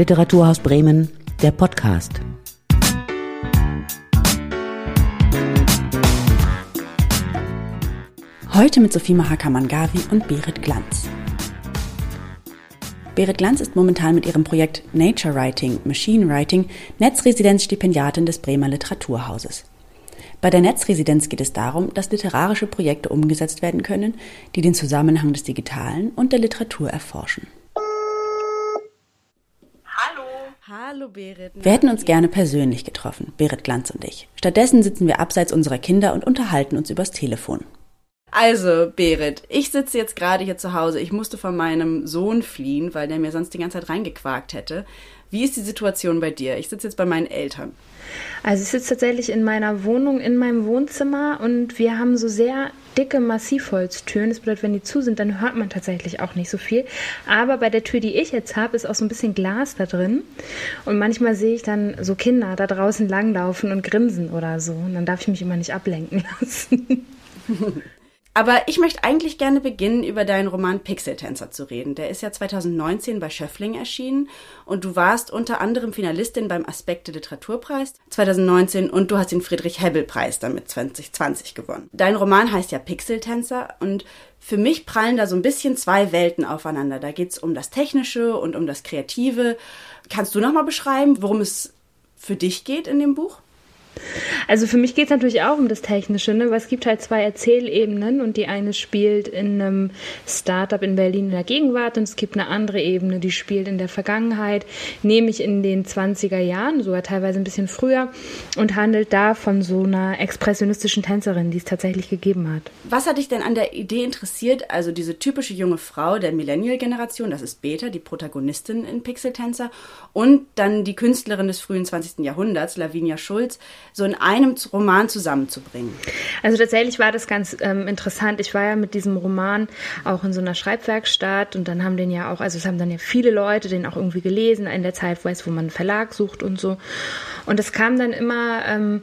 Literaturhaus Bremen, der Podcast. Heute mit Sophie Mahakamangavi und Berit Glanz. Berit Glanz ist momentan mit ihrem Projekt Nature Writing, Machine Writing Netzresidenzstipendiatin des Bremer Literaturhauses. Bei der Netzresidenz geht es darum, dass literarische Projekte umgesetzt werden können, die den Zusammenhang des Digitalen und der Literatur erforschen. Hallo. Berit. Wir hätten uns gerne persönlich getroffen, Berit Glanz und ich. Stattdessen sitzen wir abseits unserer Kinder und unterhalten uns übers Telefon. Also, Berit, ich sitze jetzt gerade hier zu Hause. Ich musste von meinem Sohn fliehen, weil der mir sonst die ganze Zeit reingequakt hätte. Wie ist die Situation bei dir? Ich sitze jetzt bei meinen Eltern. Also ich sitze tatsächlich in meiner Wohnung, in meinem Wohnzimmer und wir haben so sehr dicke Massivholztüren. Das bedeutet, wenn die zu sind, dann hört man tatsächlich auch nicht so viel. Aber bei der Tür, die ich jetzt habe, ist auch so ein bisschen Glas da drin. Und manchmal sehe ich dann so Kinder da draußen langlaufen und grinsen oder so. Und dann darf ich mich immer nicht ablenken lassen. Aber ich möchte eigentlich gerne beginnen, über deinen Roman Pixeltänzer zu reden. Der ist ja 2019 bei Schöffling erschienen und du warst unter anderem Finalistin beim Aspekte Literaturpreis 2019 und du hast den Friedrich-Hebbel-Preis damit 2020 gewonnen. Dein Roman heißt ja Pixeltänzer und für mich prallen da so ein bisschen zwei Welten aufeinander. Da geht's um das Technische und um das Kreative. Kannst du nochmal beschreiben, worum es für dich geht in dem Buch? Also für mich geht es natürlich auch um das Technische, ne? weil es gibt halt zwei Erzählebenen und die eine spielt in einem Startup in Berlin in der Gegenwart und es gibt eine andere Ebene, die spielt in der Vergangenheit, nämlich in den 20er Jahren, sogar teilweise ein bisschen früher und handelt da von so einer expressionistischen Tänzerin, die es tatsächlich gegeben hat. Was hat dich denn an der Idee interessiert? Also diese typische junge Frau der Millennial-Generation, das ist Beta, die Protagonistin in Pixeltänzer und dann die Künstlerin des frühen 20. Jahrhunderts, Lavinia Schulz, so in einem Roman zusammenzubringen? Also tatsächlich war das ganz ähm, interessant. Ich war ja mit diesem Roman auch in so einer Schreibwerkstatt und dann haben den ja auch, also es haben dann ja viele Leute den auch irgendwie gelesen in der Zeit, weiß, wo man einen Verlag sucht und so. Und es kam dann immer, ähm,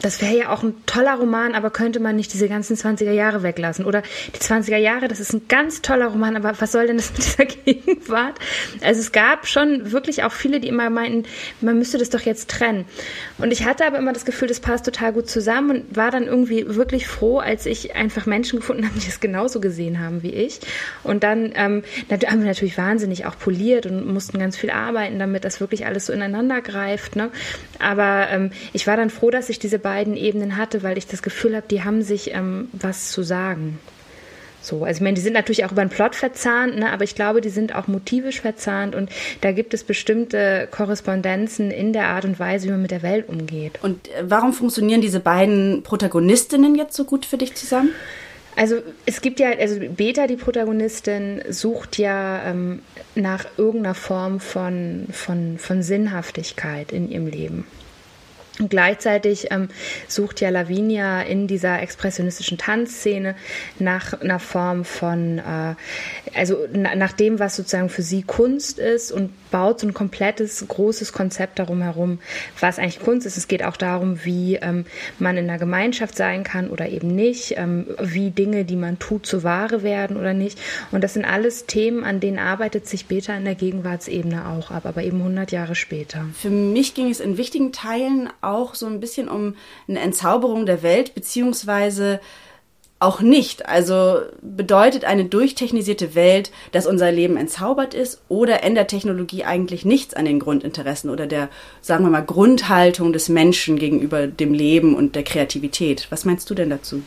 das wäre ja auch ein toller Roman, aber könnte man nicht diese ganzen 20er Jahre weglassen? Oder die 20er Jahre, das ist ein ganz toller Roman, aber was soll denn das mit dieser Gegenwart? Also es gab schon wirklich auch viele, die immer meinten, man müsste das doch jetzt trennen. Und ich hatte aber immer das Gefühl, das passt total gut zusammen und war dann irgendwie wirklich froh, als ich einfach Menschen gefunden habe, die es genauso gesehen haben wie ich. Und dann ähm, haben wir natürlich wahnsinnig auch poliert und mussten ganz viel arbeiten, damit das wirklich alles so ineinander greift. Ne? Aber ähm, ich war dann froh, dass ich diese beiden Ebenen hatte, weil ich das Gefühl habe, die haben sich ähm, was zu sagen. So, also ich meine, die sind natürlich auch über den Plot verzahnt, ne, aber ich glaube, die sind auch motivisch verzahnt und da gibt es bestimmte Korrespondenzen in der Art und Weise, wie man mit der Welt umgeht. Und äh, warum funktionieren diese beiden Protagonistinnen jetzt so gut für dich zusammen? Also es gibt ja, also Beta, die Protagonistin, sucht ja ähm, nach irgendeiner Form von, von, von Sinnhaftigkeit in ihrem Leben. Und gleichzeitig ähm, sucht ja Lavinia in dieser expressionistischen Tanzszene nach einer Form von, äh, also na, nach dem, was sozusagen für sie Kunst ist und baut so ein komplettes, großes Konzept darum herum, was eigentlich Kunst ist. Es geht auch darum, wie ähm, man in einer Gemeinschaft sein kann oder eben nicht, ähm, wie Dinge, die man tut, zu Ware werden oder nicht. Und das sind alles Themen, an denen arbeitet sich Beta in der Gegenwartsebene auch ab, aber eben 100 Jahre später. Für mich ging es in wichtigen Teilen auch so ein bisschen um eine Entzauberung der Welt, beziehungsweise auch nicht. Also bedeutet eine durchtechnisierte Welt, dass unser Leben entzaubert ist oder ändert Technologie eigentlich nichts an den Grundinteressen oder der, sagen wir mal, Grundhaltung des Menschen gegenüber dem Leben und der Kreativität? Was meinst du denn dazu?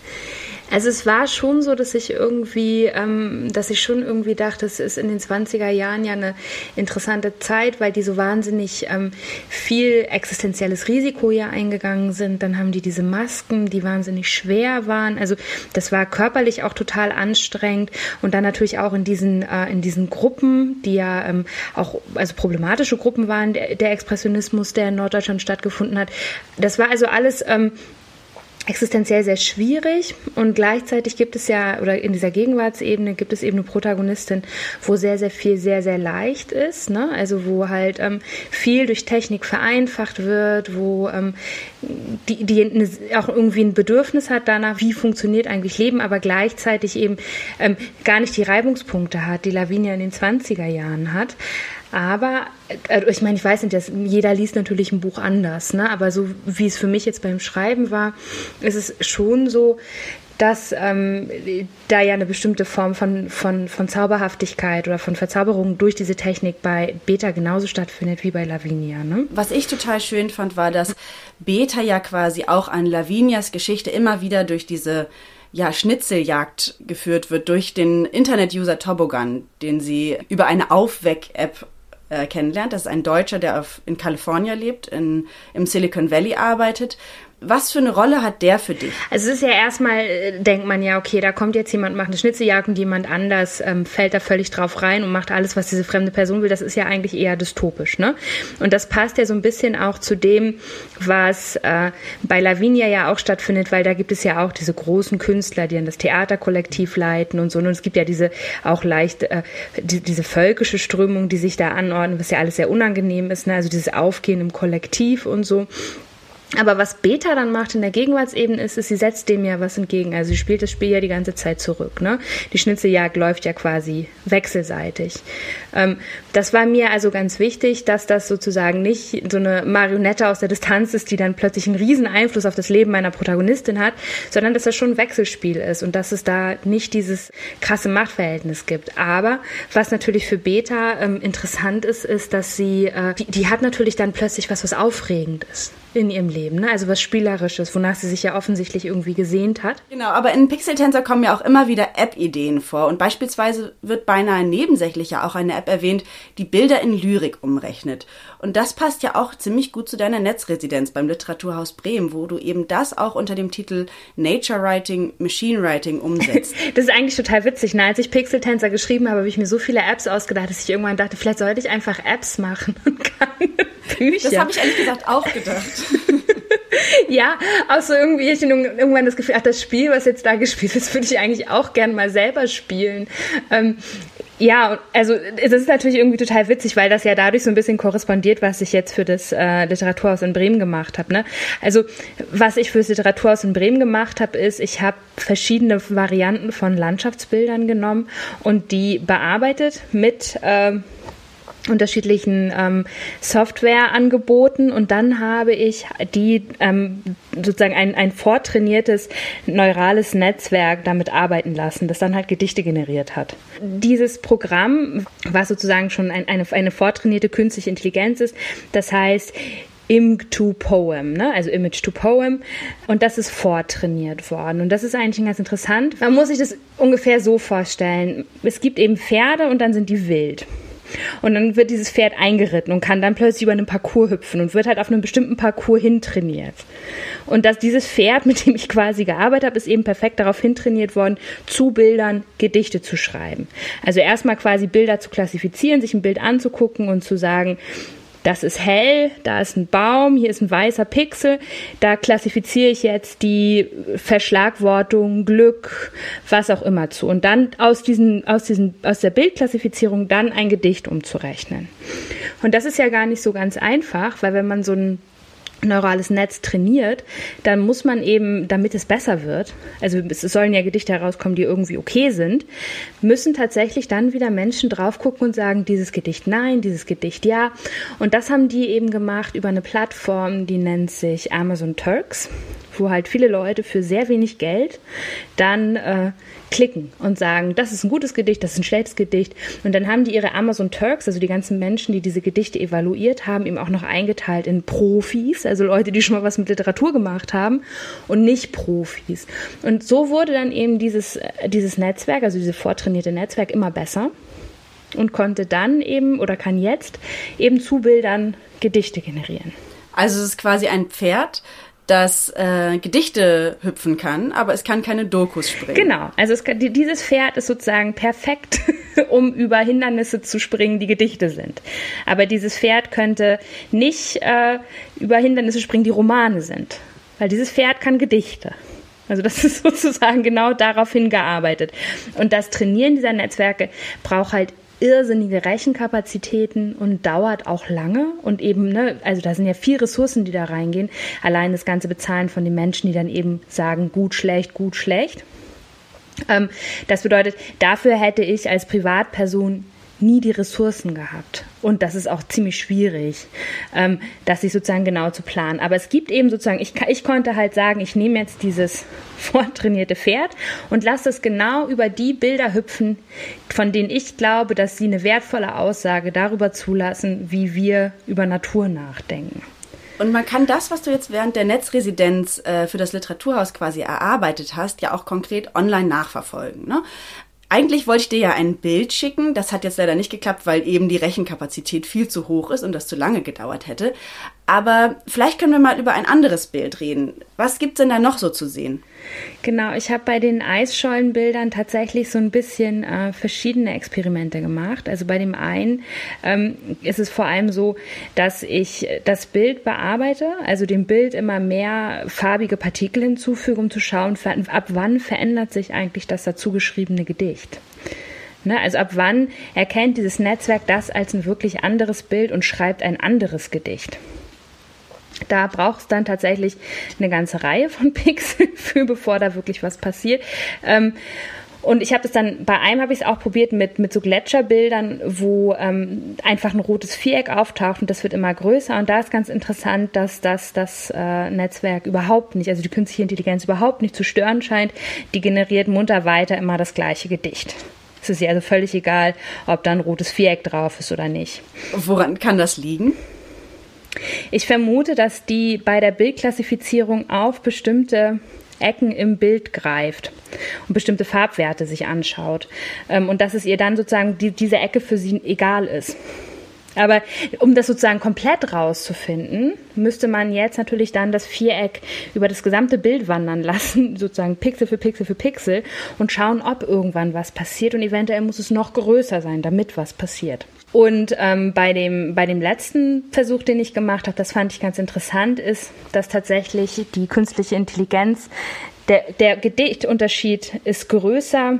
Also es war schon so, dass ich irgendwie, ähm, dass ich schon irgendwie dachte, es ist in den 20er Jahren ja eine interessante Zeit, weil die so wahnsinnig ähm, viel existenzielles Risiko ja eingegangen sind. Dann haben die diese Masken, die wahnsinnig schwer waren. Also das war körperlich auch total anstrengend und dann natürlich auch in diesen äh, in diesen Gruppen, die ja ähm, auch also problematische Gruppen waren, der, der Expressionismus, der in Norddeutschland stattgefunden hat. Das war also alles ähm, existenziell sehr schwierig und gleichzeitig gibt es ja, oder in dieser Gegenwartsebene gibt es eben eine Protagonistin, wo sehr, sehr viel sehr, sehr leicht ist, ne? also wo halt ähm, viel durch Technik vereinfacht wird, wo ähm, die, die eine, auch irgendwie ein Bedürfnis hat danach, wie funktioniert eigentlich Leben, aber gleichzeitig eben ähm, gar nicht die Reibungspunkte hat, die Lavinia in den 20er Jahren hat. Aber äh, ich meine, ich weiß nicht, jeder liest natürlich ein Buch anders, ne? aber so wie es für mich jetzt beim Schreiben war, ist es schon so, dass ähm, da ja eine bestimmte Form von, von, von Zauberhaftigkeit oder von Verzauberung durch diese Technik bei Beta genauso stattfindet wie bei Lavinia. Ne? Was ich total schön fand, war, dass Beta ja quasi auch an Lavinias Geschichte immer wieder durch diese ja, Schnitzeljagd geführt wird, durch den Internet-User Tobogan, den sie über eine Aufweck-App äh, kennenlernt. Das ist ein Deutscher, der auf, in Kalifornien lebt, in, im Silicon Valley arbeitet was für eine Rolle hat der für dich? Also es ist ja erstmal, äh, denkt man ja, okay, da kommt jetzt jemand, macht eine Schnitzeljagd und jemand anders ähm, fällt da völlig drauf rein und macht alles, was diese fremde Person will. Das ist ja eigentlich eher dystopisch, ne? Und das passt ja so ein bisschen auch zu dem, was äh, bei Lavinia ja auch stattfindet, weil da gibt es ja auch diese großen Künstler, die dann das Theaterkollektiv leiten und so. Und es gibt ja diese auch leicht, äh, die, diese völkische Strömung, die sich da anordnen, was ja alles sehr unangenehm ist, ne? Also dieses Aufgehen im Kollektiv und so. Aber was Beta dann macht in der Gegenwartsebene ist, ist, sie setzt dem ja was entgegen. Also sie spielt das Spiel ja die ganze Zeit zurück. Ne? Die Schnitzeljagd läuft ja quasi wechselseitig. Ähm, das war mir also ganz wichtig, dass das sozusagen nicht so eine Marionette aus der Distanz ist, die dann plötzlich einen riesen Einfluss auf das Leben meiner Protagonistin hat, sondern dass das schon ein Wechselspiel ist und dass es da nicht dieses krasse Machtverhältnis gibt. Aber was natürlich für Beta ähm, interessant ist, ist, dass sie, äh, die, die hat natürlich dann plötzlich was, was aufregend ist in ihrem Leben, ne? also was Spielerisches, wonach sie sich ja offensichtlich irgendwie gesehnt hat. Genau, aber in Pixel Tensor kommen ja auch immer wieder App-Ideen vor und beispielsweise wird beinahe nebensächlich ja auch eine App erwähnt, die Bilder in Lyrik umrechnet. Und das passt ja auch ziemlich gut zu deiner Netzresidenz beim Literaturhaus Bremen, wo du eben das auch unter dem Titel Nature Writing, Machine Writing umsetzt. das ist eigentlich total witzig. Ne? Als ich Pixel Tensor geschrieben habe, habe ich mir so viele Apps ausgedacht, dass ich irgendwann dachte, vielleicht sollte ich einfach Apps machen und keine Bücher. Das habe ich ehrlich gesagt auch gedacht. ja, auch so irgendwie, ich irgendwann das Gefühl, ach, das Spiel, was jetzt da gespielt ist, würde ich eigentlich auch gern mal selber spielen. Ähm, ja, also es ist natürlich irgendwie total witzig, weil das ja dadurch so ein bisschen korrespondiert, was ich jetzt für das äh, Literaturhaus in Bremen gemacht habe. Ne? Also was ich für das Literaturhaus in Bremen gemacht habe, ist, ich habe verschiedene Varianten von Landschaftsbildern genommen und die bearbeitet mit äh, unterschiedlichen ähm, Softwareangeboten und dann habe ich die ähm, sozusagen ein, ein vortrainiertes neurales Netzwerk damit arbeiten lassen, das dann halt Gedichte generiert hat. Dieses Programm, was sozusagen schon ein, eine, eine vortrainierte künstliche Intelligenz ist, das heißt Im to Poem, ne? also Image to Poem. Und das ist vortrainiert worden. Und das ist eigentlich ganz interessant. Man muss sich das ungefähr so vorstellen. Es gibt eben Pferde und dann sind die wild. Und dann wird dieses Pferd eingeritten und kann dann plötzlich über einen Parcours hüpfen und wird halt auf einem bestimmten Parcours hintrainiert. Und dass dieses Pferd, mit dem ich quasi gearbeitet habe, ist eben perfekt darauf hintrainiert worden, zu Bildern Gedichte zu schreiben. Also erstmal quasi Bilder zu klassifizieren, sich ein Bild anzugucken und zu sagen, das ist hell, da ist ein Baum, hier ist ein weißer Pixel, da klassifiziere ich jetzt die Verschlagwortung, Glück, was auch immer zu. Und dann aus, diesen, aus, diesen, aus der Bildklassifizierung dann ein Gedicht umzurechnen. Und das ist ja gar nicht so ganz einfach, weil wenn man so ein neurales Netz trainiert, dann muss man eben, damit es besser wird, also es sollen ja Gedichte herauskommen, die irgendwie okay sind, müssen tatsächlich dann wieder Menschen drauf gucken und sagen, dieses Gedicht nein, dieses Gedicht ja. Und das haben die eben gemacht über eine Plattform, die nennt sich Amazon Turks wo halt viele Leute für sehr wenig Geld dann äh, klicken und sagen, das ist ein gutes Gedicht, das ist ein schlechtes Gedicht. Und dann haben die ihre Amazon Turks, also die ganzen Menschen, die diese Gedichte evaluiert haben, eben auch noch eingeteilt in Profis, also Leute, die schon mal was mit Literatur gemacht haben und nicht Profis. Und so wurde dann eben dieses, äh, dieses Netzwerk, also dieses vortrainierte Netzwerk immer besser und konnte dann eben oder kann jetzt eben zu Bildern Gedichte generieren. Also es ist quasi ein Pferd, das äh, Gedichte hüpfen kann, aber es kann keine Dokus springen. Genau, also kann, dieses Pferd ist sozusagen perfekt, um über Hindernisse zu springen, die Gedichte sind. Aber dieses Pferd könnte nicht äh, über Hindernisse springen, die Romane sind, weil dieses Pferd kann Gedichte. Also das ist sozusagen genau darauf hingearbeitet. Und das Trainieren dieser Netzwerke braucht halt irrsinnige Rechenkapazitäten und dauert auch lange und eben, ne, also da sind ja vier Ressourcen, die da reingehen. Allein das ganze Bezahlen von den Menschen, die dann eben sagen, gut, schlecht, gut, schlecht. Ähm, das bedeutet, dafür hätte ich als Privatperson nie die Ressourcen gehabt. Und das ist auch ziemlich schwierig, ähm, das sich sozusagen genau zu planen. Aber es gibt eben sozusagen, ich, ich konnte halt sagen, ich nehme jetzt dieses vortrainierte Pferd und lasse es genau über die Bilder hüpfen, von denen ich glaube, dass sie eine wertvolle Aussage darüber zulassen, wie wir über Natur nachdenken. Und man kann das, was du jetzt während der Netzresidenz äh, für das Literaturhaus quasi erarbeitet hast, ja auch konkret online nachverfolgen. Ne? Eigentlich wollte ich dir ja ein Bild schicken. Das hat jetzt leider nicht geklappt, weil eben die Rechenkapazität viel zu hoch ist und das zu lange gedauert hätte. Aber vielleicht können wir mal über ein anderes Bild reden. Was gibt's denn da noch so zu sehen? Genau, ich habe bei den Eisschollenbildern tatsächlich so ein bisschen äh, verschiedene Experimente gemacht. Also bei dem einen ähm, ist es vor allem so, dass ich das Bild bearbeite, also dem Bild immer mehr farbige Partikel hinzufüge, um zu schauen, ab wann verändert sich eigentlich das dazu geschriebene Gedicht. Ne, also ab wann erkennt dieses Netzwerk das als ein wirklich anderes Bild und schreibt ein anderes Gedicht. Da braucht es dann tatsächlich eine ganze Reihe von Pixeln für, bevor da wirklich was passiert. Ähm, und ich habe das dann, bei einem habe ich es auch probiert mit, mit so Gletscherbildern, wo ähm, einfach ein rotes Viereck auftaucht und das wird immer größer. Und da ist ganz interessant, dass das das äh, Netzwerk überhaupt nicht, also die künstliche Intelligenz überhaupt nicht zu stören scheint. Die generiert munter weiter immer das gleiche Gedicht. Es ist ihr also völlig egal, ob da ein rotes Viereck drauf ist oder nicht. Woran kann das liegen? Ich vermute, dass die bei der Bildklassifizierung auf bestimmte Ecken im Bild greift und bestimmte Farbwerte sich anschaut. Ähm, und dass es ihr dann sozusagen die, diese Ecke für sie egal ist. Aber um das sozusagen komplett rauszufinden, müsste man jetzt natürlich dann das Viereck über das gesamte Bild wandern lassen, sozusagen Pixel für Pixel für Pixel und schauen, ob irgendwann was passiert und eventuell muss es noch größer sein, damit was passiert. Und ähm, bei, dem, bei dem letzten Versuch, den ich gemacht habe, das fand ich ganz interessant, ist, dass tatsächlich die künstliche Intelligenz, der, der Gedichtunterschied ist größer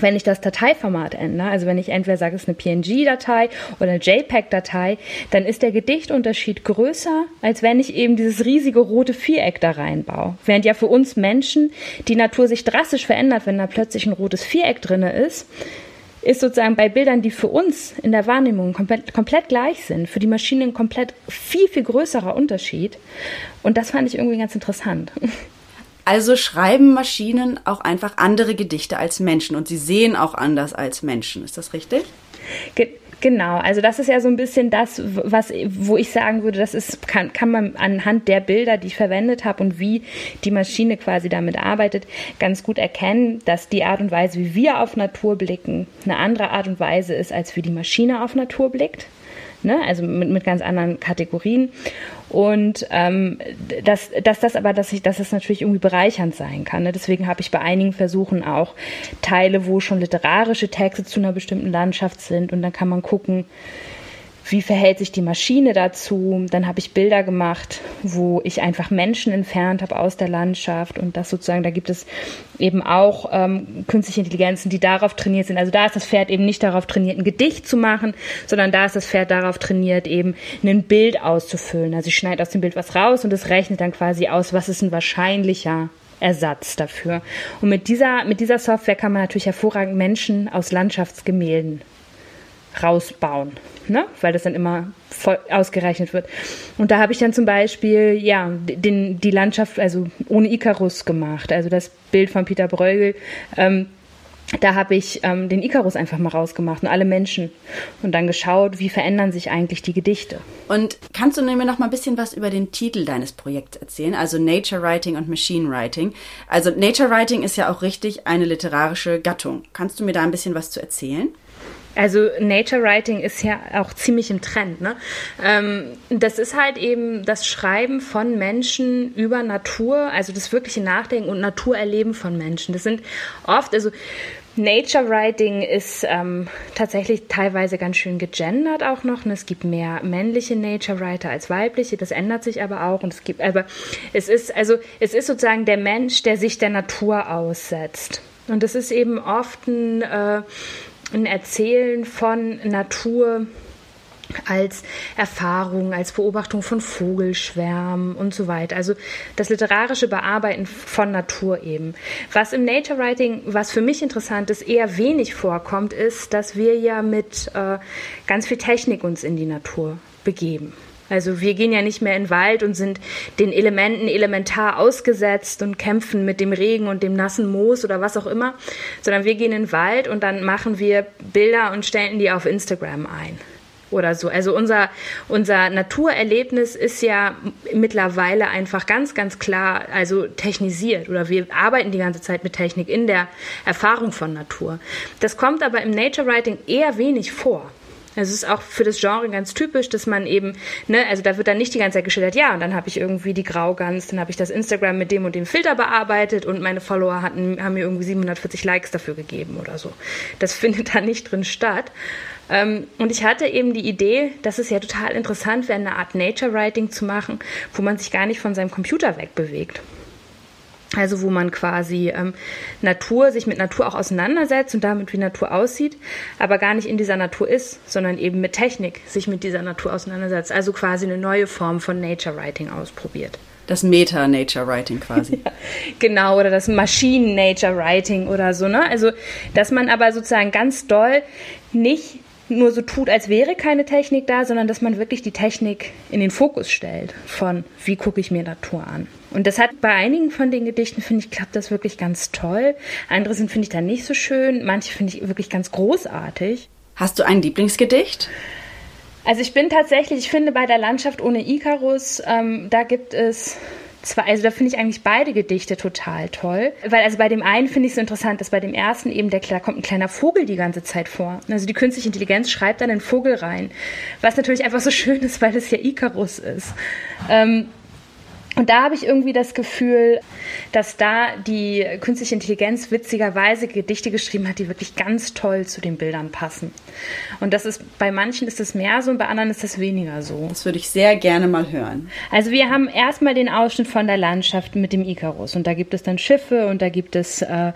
wenn ich das Dateiformat ändere, also wenn ich entweder sage, es ist eine PNG-Datei oder eine JPEG-Datei, dann ist der Gedichtunterschied größer, als wenn ich eben dieses riesige rote Viereck da reinbaue. Während ja für uns Menschen die Natur sich drastisch verändert, wenn da plötzlich ein rotes Viereck drin ist, ist sozusagen bei Bildern, die für uns in der Wahrnehmung komplett, komplett gleich sind, für die Maschine ein komplett viel, viel größerer Unterschied. Und das fand ich irgendwie ganz interessant. Also schreiben Maschinen auch einfach andere Gedichte als Menschen und sie sehen auch anders als Menschen. Ist das richtig? Ge Genau, also das ist ja so ein bisschen das, was, wo ich sagen würde, das ist, kann, kann man anhand der Bilder, die ich verwendet habe und wie die Maschine quasi damit arbeitet, ganz gut erkennen, dass die Art und Weise, wie wir auf Natur blicken, eine andere Art und Weise ist, als wie die Maschine auf Natur blickt ne? also mit, mit ganz anderen Kategorien. Und ähm, dass, dass das aber, dass ich, dass das natürlich irgendwie bereichernd sein kann. Ne? Deswegen habe ich bei einigen Versuchen auch Teile, wo schon literarische Texte zu einer bestimmten Landschaft sind und dann kann man gucken, wie verhält sich die Maschine dazu. Dann habe ich Bilder gemacht, wo ich einfach Menschen entfernt habe aus der Landschaft und das sozusagen, da gibt es eben auch ähm, künstliche Intelligenzen, die darauf trainiert sind. Also da ist das Pferd eben nicht darauf trainiert, ein Gedicht zu machen, sondern da ist das Pferd darauf trainiert, eben ein Bild auszufüllen. Also ich schneide aus dem Bild was raus und es rechnet dann quasi aus, was ist ein wahrscheinlicher Ersatz dafür. Und mit dieser, mit dieser Software kann man natürlich hervorragend Menschen aus Landschaftsgemälden rausbauen, ne? weil das dann immer voll ausgerechnet wird. Und da habe ich dann zum Beispiel ja den, die Landschaft also ohne Icarus gemacht, also das Bild von Peter Bruegel. Ähm, da habe ich ähm, den Icarus einfach mal rausgemacht und alle Menschen und dann geschaut, wie verändern sich eigentlich die Gedichte. Und kannst du mir noch mal ein bisschen was über den Titel deines Projekts erzählen? Also Nature Writing und Machine Writing. Also Nature Writing ist ja auch richtig eine literarische Gattung. Kannst du mir da ein bisschen was zu erzählen? Also Nature Writing ist ja auch ziemlich im Trend. Ne? Ähm, das ist halt eben das Schreiben von Menschen über Natur, also das wirkliche Nachdenken und Naturerleben von Menschen. Das sind oft, also Nature Writing ist ähm, tatsächlich teilweise ganz schön gegendert auch noch. Ne? Es gibt mehr männliche Nature Writer als weibliche. Das ändert sich aber auch. Und es gibt, aber es ist also es ist sozusagen der Mensch, der sich der Natur aussetzt. Und das ist eben oft ein äh, ein Erzählen von Natur als Erfahrung, als Beobachtung von Vogelschwärmen und so weiter. Also das literarische Bearbeiten von Natur eben. Was im Nature Writing, was für mich interessant ist, eher wenig vorkommt, ist, dass wir ja mit äh, ganz viel Technik uns in die Natur begeben. Also wir gehen ja nicht mehr in den Wald und sind den Elementen elementar ausgesetzt und kämpfen mit dem Regen und dem nassen Moos oder was auch immer, sondern wir gehen in den Wald und dann machen wir Bilder und stellen die auf Instagram ein oder so. Also unser, unser Naturerlebnis ist ja mittlerweile einfach ganz, ganz klar, also technisiert oder wir arbeiten die ganze Zeit mit Technik in der Erfahrung von Natur. Das kommt aber im Nature Writing eher wenig vor. Es ist auch für das Genre ganz typisch, dass man eben, ne, also da wird dann nicht die ganze Zeit geschildert, ja, und dann habe ich irgendwie die Graugans, dann habe ich das Instagram mit dem und dem Filter bearbeitet und meine Follower hatten, haben mir irgendwie 740 Likes dafür gegeben oder so. Das findet da nicht drin statt. Ähm, und ich hatte eben die Idee, dass es ja total interessant wäre, eine Art Nature Writing zu machen, wo man sich gar nicht von seinem Computer wegbewegt. Also wo man quasi ähm, Natur, sich mit Natur auch auseinandersetzt und damit, wie Natur aussieht, aber gar nicht in dieser Natur ist, sondern eben mit Technik sich mit dieser Natur auseinandersetzt. Also quasi eine neue Form von Nature Writing ausprobiert. Das Meta-Nature Writing quasi. ja, genau, oder das Maschinen-Nature Writing oder so, ne? Also, dass man aber sozusagen ganz doll nicht nur so tut, als wäre keine Technik da, sondern dass man wirklich die Technik in den Fokus stellt von, wie gucke ich mir Natur an. Und das hat bei einigen von den Gedichten, finde ich, klappt das wirklich ganz toll. Andere sind, finde ich, dann nicht so schön. Manche finde ich wirklich ganz großartig. Hast du ein Lieblingsgedicht? Also ich bin tatsächlich, ich finde bei der Landschaft ohne Icarus, ähm, da gibt es zwei, also da finde ich eigentlich beide Gedichte total toll. Weil also bei dem einen finde ich es so interessant, dass bei dem ersten eben der, da kommt ein kleiner Vogel die ganze Zeit vor. Also die künstliche Intelligenz schreibt dann einen Vogel rein. Was natürlich einfach so schön ist, weil es ja Icarus ist. Ähm, und da habe ich irgendwie das Gefühl, dass da die künstliche Intelligenz witzigerweise Gedichte geschrieben hat, die wirklich ganz toll zu den Bildern passen. Und das ist bei manchen ist es mehr so und bei anderen ist es weniger so. Das würde ich sehr gerne mal hören. Also wir haben erstmal den Ausschnitt von der Landschaft mit dem Icarus und da gibt es dann Schiffe und da gibt es äh,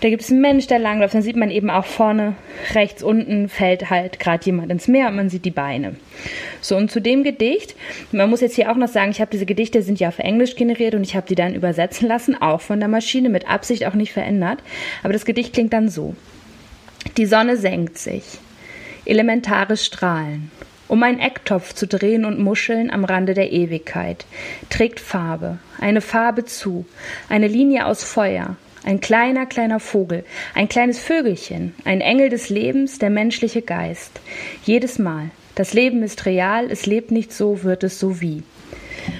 da gibt es einen Mensch, der langläuft. Dann sieht man eben auch vorne rechts unten fällt halt gerade jemand ins Meer und man sieht die Beine. So und zu dem Gedicht, man muss jetzt hier auch noch sagen, ich habe diese Gedichte sind ja auf Englisch generiert und ich habe die dann übersetzen lassen, auch von der Maschine, mit Absicht auch nicht verändert. Aber das Gedicht klingt dann so. Die Sonne senkt sich. Elementare Strahlen. Um ein Ecktopf zu drehen und Muscheln am Rande der Ewigkeit. Trägt Farbe. Eine Farbe zu. Eine Linie aus Feuer. Ein kleiner, kleiner Vogel, ein kleines Vögelchen, ein Engel des Lebens, der menschliche Geist. Jedes Mal. Das Leben ist real, es lebt nicht so, wird es so wie.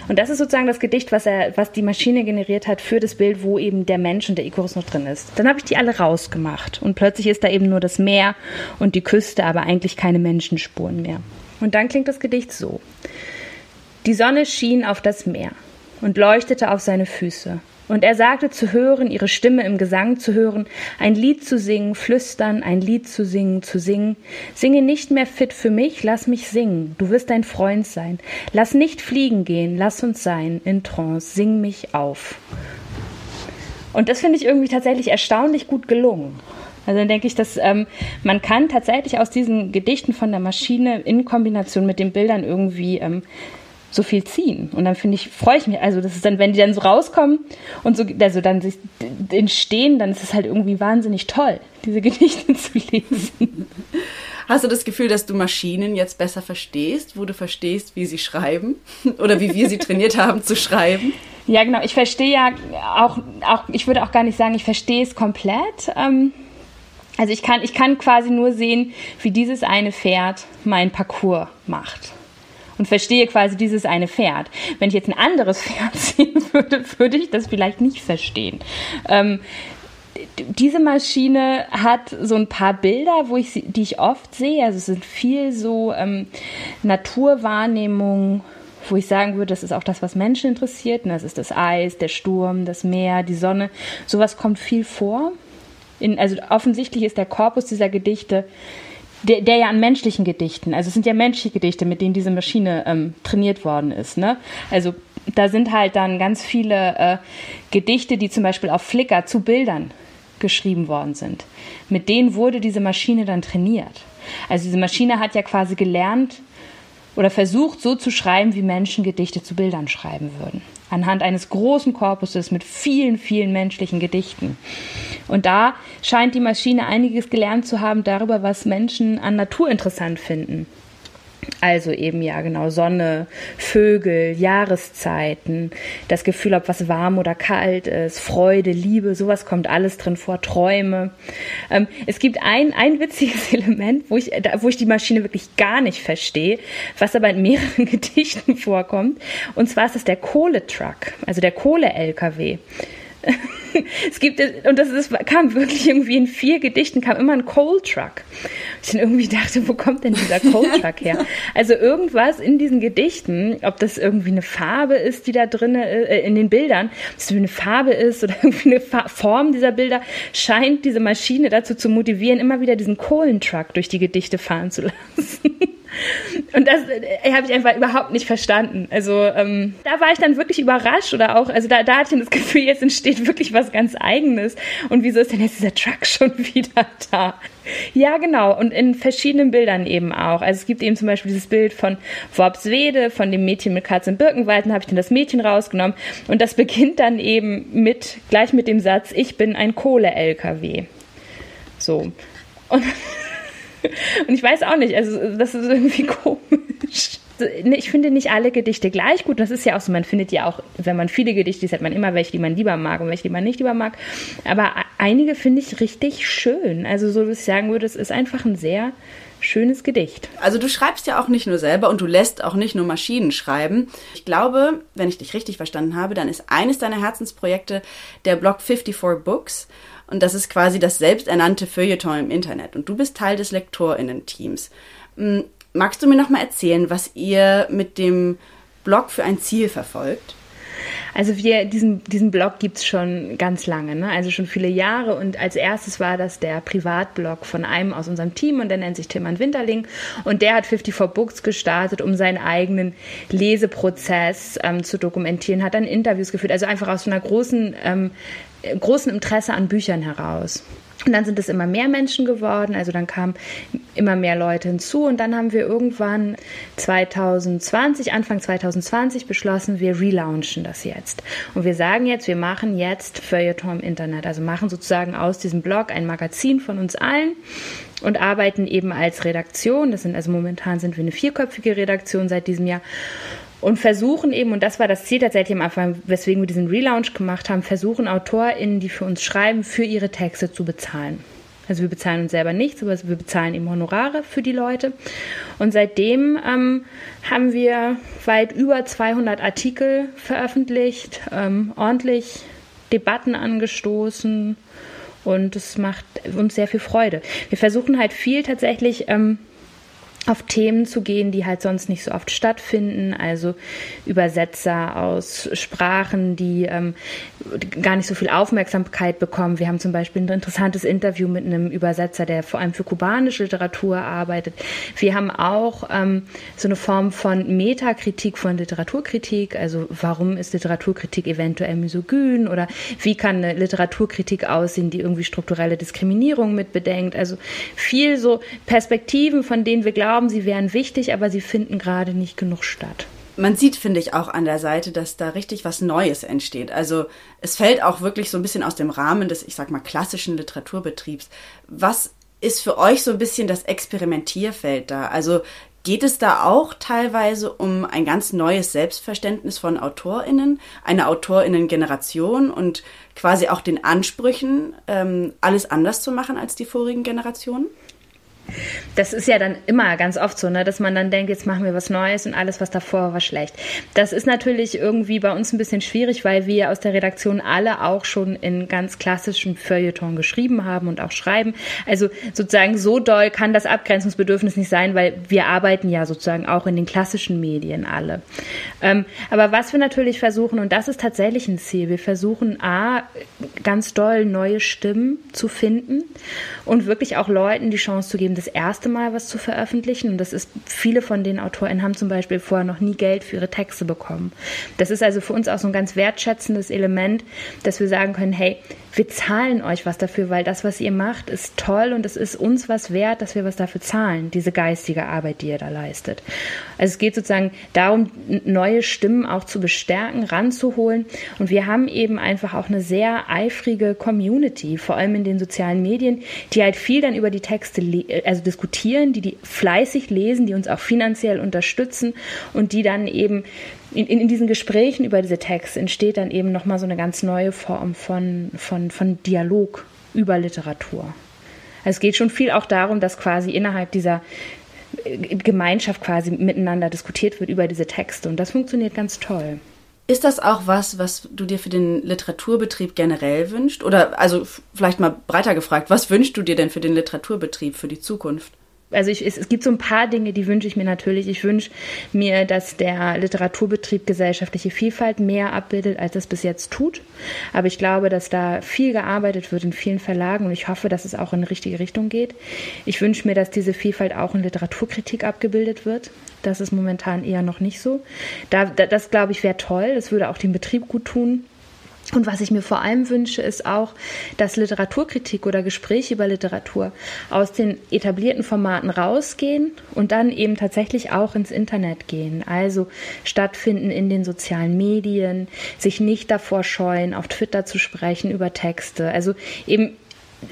Und das ist sozusagen das Gedicht, was, er, was die Maschine generiert hat für das Bild, wo eben der Mensch und der Icarus noch drin ist. Dann habe ich die alle rausgemacht und plötzlich ist da eben nur das Meer und die Küste, aber eigentlich keine Menschenspuren mehr. Und dann klingt das Gedicht so. Die Sonne schien auf das Meer und leuchtete auf seine Füße. Und er sagte zu hören, ihre Stimme im Gesang zu hören, ein Lied zu singen, flüstern, ein Lied zu singen, zu singen. Singe nicht mehr fit für mich, lass mich singen, du wirst ein Freund sein. Lass nicht fliegen gehen, lass uns sein, in Trance, sing mich auf. Und das finde ich irgendwie tatsächlich erstaunlich gut gelungen. Also dann denke ich, dass ähm, man kann tatsächlich aus diesen Gedichten von der Maschine in Kombination mit den Bildern irgendwie ähm, so viel ziehen. Und dann finde ich, freue ich mich, also das ist dann, wenn die dann so rauskommen und so, also dann sich entstehen, dann ist es halt irgendwie wahnsinnig toll, diese Gedichte zu lesen. Hast du das Gefühl, dass du Maschinen jetzt besser verstehst, wo du verstehst, wie sie schreiben oder wie wir sie trainiert haben zu schreiben? Ja, genau. Ich verstehe ja auch, auch, ich würde auch gar nicht sagen, ich verstehe es komplett. Ähm, also ich kann, ich kann quasi nur sehen, wie dieses eine Pferd mein Parcours macht und verstehe quasi dieses eine Pferd. Wenn ich jetzt ein anderes Pferd sehen würde, würde ich das vielleicht nicht verstehen. Ähm, diese Maschine hat so ein paar Bilder, wo ich, die ich oft sehe. Also es sind viel so ähm, Naturwahrnehmungen, wo ich sagen würde, das ist auch das, was Menschen interessiert. Und das ist das Eis, der Sturm, das Meer, die Sonne. Sowas kommt viel vor. In, also offensichtlich ist der Korpus dieser Gedichte der, der ja an menschlichen Gedichten, also es sind ja menschliche Gedichte, mit denen diese Maschine ähm, trainiert worden ist. Ne? Also da sind halt dann ganz viele äh, Gedichte, die zum Beispiel auf Flickr zu Bildern geschrieben worden sind. Mit denen wurde diese Maschine dann trainiert. Also diese Maschine hat ja quasi gelernt, oder versucht so zu schreiben, wie Menschen Gedichte zu Bildern schreiben würden. Anhand eines großen Korpuses mit vielen, vielen menschlichen Gedichten. Und da scheint die Maschine einiges gelernt zu haben darüber, was Menschen an Natur interessant finden. Also eben ja genau Sonne, Vögel, Jahreszeiten, das Gefühl, ob was warm oder kalt ist, Freude, Liebe, sowas kommt alles drin vor, Träume. Ähm, es gibt ein, ein witziges Element, wo ich, wo ich die Maschine wirklich gar nicht verstehe, was aber in mehreren Gedichten vorkommt. Und zwar ist das der Kohletruck, also der Kohle-LKW. Es gibt, und das ist, kam wirklich irgendwie in vier Gedichten, kam immer ein Coal Truck. Ich dann irgendwie dachte, wo kommt denn dieser Coal Truck her? Also irgendwas in diesen Gedichten, ob das irgendwie eine Farbe ist, die da drin, äh, in den Bildern, ob es eine Farbe ist oder irgendwie eine Fa Form dieser Bilder, scheint diese Maschine dazu zu motivieren, immer wieder diesen Kohlentruck durch die Gedichte fahren zu lassen. Und das äh, habe ich einfach überhaupt nicht verstanden. Also ähm, da war ich dann wirklich überrascht oder auch, also da, da hatte ich das Gefühl, jetzt entsteht wirklich was ganz Eigenes. Und wieso ist denn jetzt dieser Truck schon wieder da? Ja, genau. Und in verschiedenen Bildern eben auch. Also es gibt eben zum Beispiel dieses Bild von Worpswede, von dem Mädchen mit Katz im Birkenwald. Dann habe ich dann das Mädchen rausgenommen. Und das beginnt dann eben mit, gleich mit dem Satz, ich bin ein Kohle-LKW. So. Und Und ich weiß auch nicht, also das ist irgendwie komisch. Ne, ich finde nicht alle Gedichte gleich gut. Das ist ja auch so, man findet ja auch, wenn man viele Gedichte liest, hat man immer welche, die man lieber mag und welche, die man nicht lieber mag. Aber einige finde ich richtig schön. Also so, dass ich sagen würde, es ist einfach ein sehr schönes Gedicht. Also du schreibst ja auch nicht nur selber und du lässt auch nicht nur Maschinen schreiben. Ich glaube, wenn ich dich richtig verstanden habe, dann ist eines deiner Herzensprojekte der Blog 54 Books. Und das ist quasi das selbsternannte Feuilleton im Internet. Und du bist Teil des LektorInnen-Teams. Hm, magst du mir noch mal erzählen, was ihr mit dem Blog für ein Ziel verfolgt? Also wir, diesen, diesen Blog gibt's schon ganz lange, ne? also schon viele Jahre. Und als erstes war das der Privatblog von einem aus unserem Team und der nennt sich Timmann Winterling. Und der hat 54 Books gestartet, um seinen eigenen Leseprozess ähm, zu dokumentieren, hat dann Interviews geführt, also einfach aus einer großen ähm, großen Interesse an Büchern heraus. Und dann sind es immer mehr Menschen geworden, also dann kamen immer mehr Leute hinzu und dann haben wir irgendwann 2020, Anfang 2020 beschlossen, wir relaunchen das jetzt. Und wir sagen jetzt, wir machen jetzt Feuilleton im Internet, also machen sozusagen aus diesem Blog ein Magazin von uns allen und arbeiten eben als Redaktion. Das sind also momentan sind wir eine vierköpfige Redaktion seit diesem Jahr und versuchen eben, und das war das Ziel tatsächlich am Anfang, weswegen wir diesen Relaunch gemacht haben, versuchen AutorInnen, die für uns schreiben, für ihre Texte zu bezahlen. Also wir bezahlen uns selber nichts, aber wir bezahlen eben Honorare für die Leute. Und seitdem ähm, haben wir weit über 200 Artikel veröffentlicht, ähm, ordentlich Debatten angestoßen und es macht uns sehr viel Freude. Wir versuchen halt viel tatsächlich ähm, auf Themen zu gehen, die halt sonst nicht so oft stattfinden, also Übersetzer aus Sprachen, die ähm, gar nicht so viel Aufmerksamkeit bekommen. Wir haben zum Beispiel ein interessantes Interview mit einem Übersetzer, der vor allem für kubanische Literatur arbeitet. Wir haben auch ähm, so eine Form von Metakritik von Literaturkritik, also warum ist Literaturkritik eventuell misogyn oder wie kann eine Literaturkritik aussehen, die irgendwie strukturelle Diskriminierung mit bedenkt. Also viel so Perspektiven, von denen wir glauben, glauben, sie wären wichtig, aber sie finden gerade nicht genug statt. Man sieht, finde ich, auch an der Seite, dass da richtig was Neues entsteht. Also es fällt auch wirklich so ein bisschen aus dem Rahmen des, ich sag mal, klassischen Literaturbetriebs. Was ist für euch so ein bisschen das Experimentierfeld da? Also geht es da auch teilweise um ein ganz neues Selbstverständnis von AutorInnen, eine AutorInnen-Generation und quasi auch den Ansprüchen, ähm, alles anders zu machen als die vorigen Generationen? Das ist ja dann immer ganz oft so, ne, dass man dann denkt, jetzt machen wir was Neues und alles, was davor war, schlecht. Das ist natürlich irgendwie bei uns ein bisschen schwierig, weil wir aus der Redaktion alle auch schon in ganz klassischen Feuilleton geschrieben haben und auch schreiben. Also sozusagen so doll kann das Abgrenzungsbedürfnis nicht sein, weil wir arbeiten ja sozusagen auch in den klassischen Medien alle. Ähm, aber was wir natürlich versuchen, und das ist tatsächlich ein Ziel, wir versuchen A, ganz doll neue Stimmen zu finden und wirklich auch Leuten die Chance zu geben, eben das erste Mal was zu veröffentlichen. Und das ist, viele von den AutorInnen haben zum Beispiel vorher noch nie Geld für ihre Texte bekommen. Das ist also für uns auch so ein ganz wertschätzendes Element, dass wir sagen können, hey, wir zahlen euch was dafür, weil das, was ihr macht, ist toll und es ist uns was wert, dass wir was dafür zahlen, diese geistige Arbeit, die ihr da leistet. Also es geht sozusagen darum, neue Stimmen auch zu bestärken, ranzuholen. Und wir haben eben einfach auch eine sehr eifrige Community, vor allem in den sozialen Medien, die halt viel dann über die Texte also diskutieren, die die fleißig lesen, die uns auch finanziell unterstützen und die dann eben in, in, diesen Gesprächen über diese Texte entsteht dann eben nochmal so eine ganz neue Form von, von, von Dialog über Literatur. Also es geht schon viel auch darum, dass quasi innerhalb dieser äh, Gemeinschaft quasi miteinander diskutiert wird über diese Texte und das funktioniert ganz toll. Ist das auch was, was du dir für den Literaturbetrieb generell wünschst? Oder also vielleicht mal breiter gefragt, was wünschst du dir denn für den Literaturbetrieb für die Zukunft? Also ich, es, es, gibt so ein paar Dinge, die wünsche ich mir natürlich. Ich wünsche mir, dass der Literaturbetrieb gesellschaftliche Vielfalt mehr abbildet, als es bis jetzt tut. Aber ich glaube, dass da viel gearbeitet wird in vielen Verlagen und ich hoffe, dass es auch in die richtige Richtung geht. Ich wünsche mir, dass diese Vielfalt auch in Literaturkritik abgebildet wird. Das ist momentan eher noch nicht so. Da, da, das, glaube ich, wäre toll. Das würde auch dem Betrieb gut tun. Und was ich mir vor allem wünsche, ist auch, dass Literaturkritik oder Gespräche über Literatur aus den etablierten Formaten rausgehen und dann eben tatsächlich auch ins Internet gehen. Also stattfinden in den sozialen Medien, sich nicht davor scheuen, auf Twitter zu sprechen über Texte. Also eben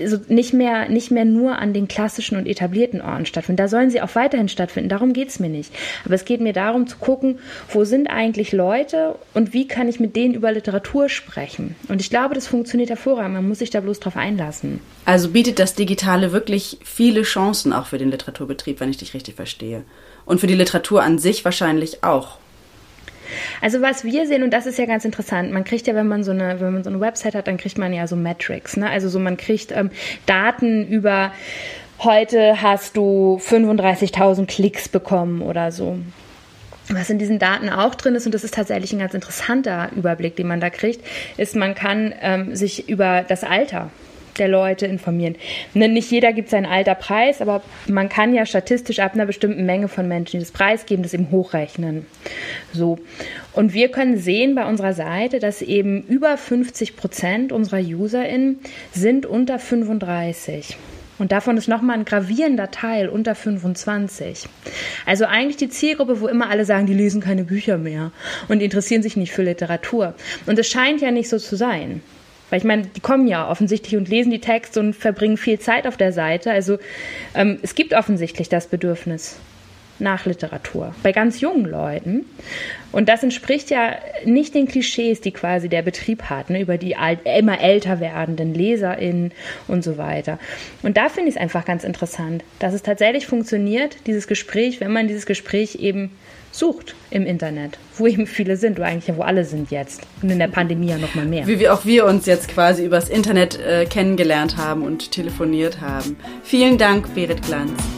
so nicht mehr, nicht mehr nur an den klassischen und etablierten Orten stattfinden. Da sollen sie auch weiterhin stattfinden. Darum geht es mir nicht. Aber es geht mir darum zu gucken, wo sind eigentlich Leute und wie kann ich mit denen über Literatur sprechen. Und ich glaube, das funktioniert hervorragend. Man muss sich da bloß drauf einlassen. Also bietet das Digitale wirklich viele Chancen auch für den Literaturbetrieb, wenn ich dich richtig verstehe. Und für die Literatur an sich wahrscheinlich auch. Also was wir sehen, und das ist ja ganz interessant, man kriegt ja, wenn man so eine, wenn man so eine Website hat, dann kriegt man ja so Metrics, ne? Also so man kriegt ähm, Daten über heute hast du 35.000 Klicks bekommen oder so. Was in diesen Daten auch drin ist, und das ist tatsächlich ein ganz interessanter Überblick, den man da kriegt, ist, man kann ähm, sich über das Alter der Leute informieren. Ne, nicht jeder gibt sein Alter preis, aber man kann ja statistisch ab einer bestimmten Menge von Menschen, die das preisgeben, das eben hochrechnen. So. Und wir können sehen bei unserer Seite, dass eben über 50 Prozent unserer UserInnen sind unter 35. Und davon ist nochmal ein gravierender Teil unter 25. Also eigentlich die Zielgruppe, wo immer alle sagen, die lesen keine Bücher mehr und interessieren sich nicht für Literatur. Und es scheint ja nicht so zu sein. Weil ich meine, die kommen ja offensichtlich und lesen die Texte und verbringen viel Zeit auf der Seite. Also ähm, es gibt offensichtlich das Bedürfnis nach Literatur bei ganz jungen Leuten. Und das entspricht ja nicht den Klischees, die quasi der Betrieb hat, ne, über die alt, immer älter werdenden LeserInnen und so weiter. Und da finde ich es einfach ganz interessant, dass es tatsächlich funktioniert, dieses Gespräch, wenn man dieses Gespräch eben sucht im Internet, wo eben viele sind, oder eigentlich ja, wo alle sind jetzt. Und in der Pandemie ja noch mal mehr. Wie wir auch wir uns jetzt quasi übers Internet äh, kennengelernt haben und telefoniert haben. Vielen Dank, Berit Glanz.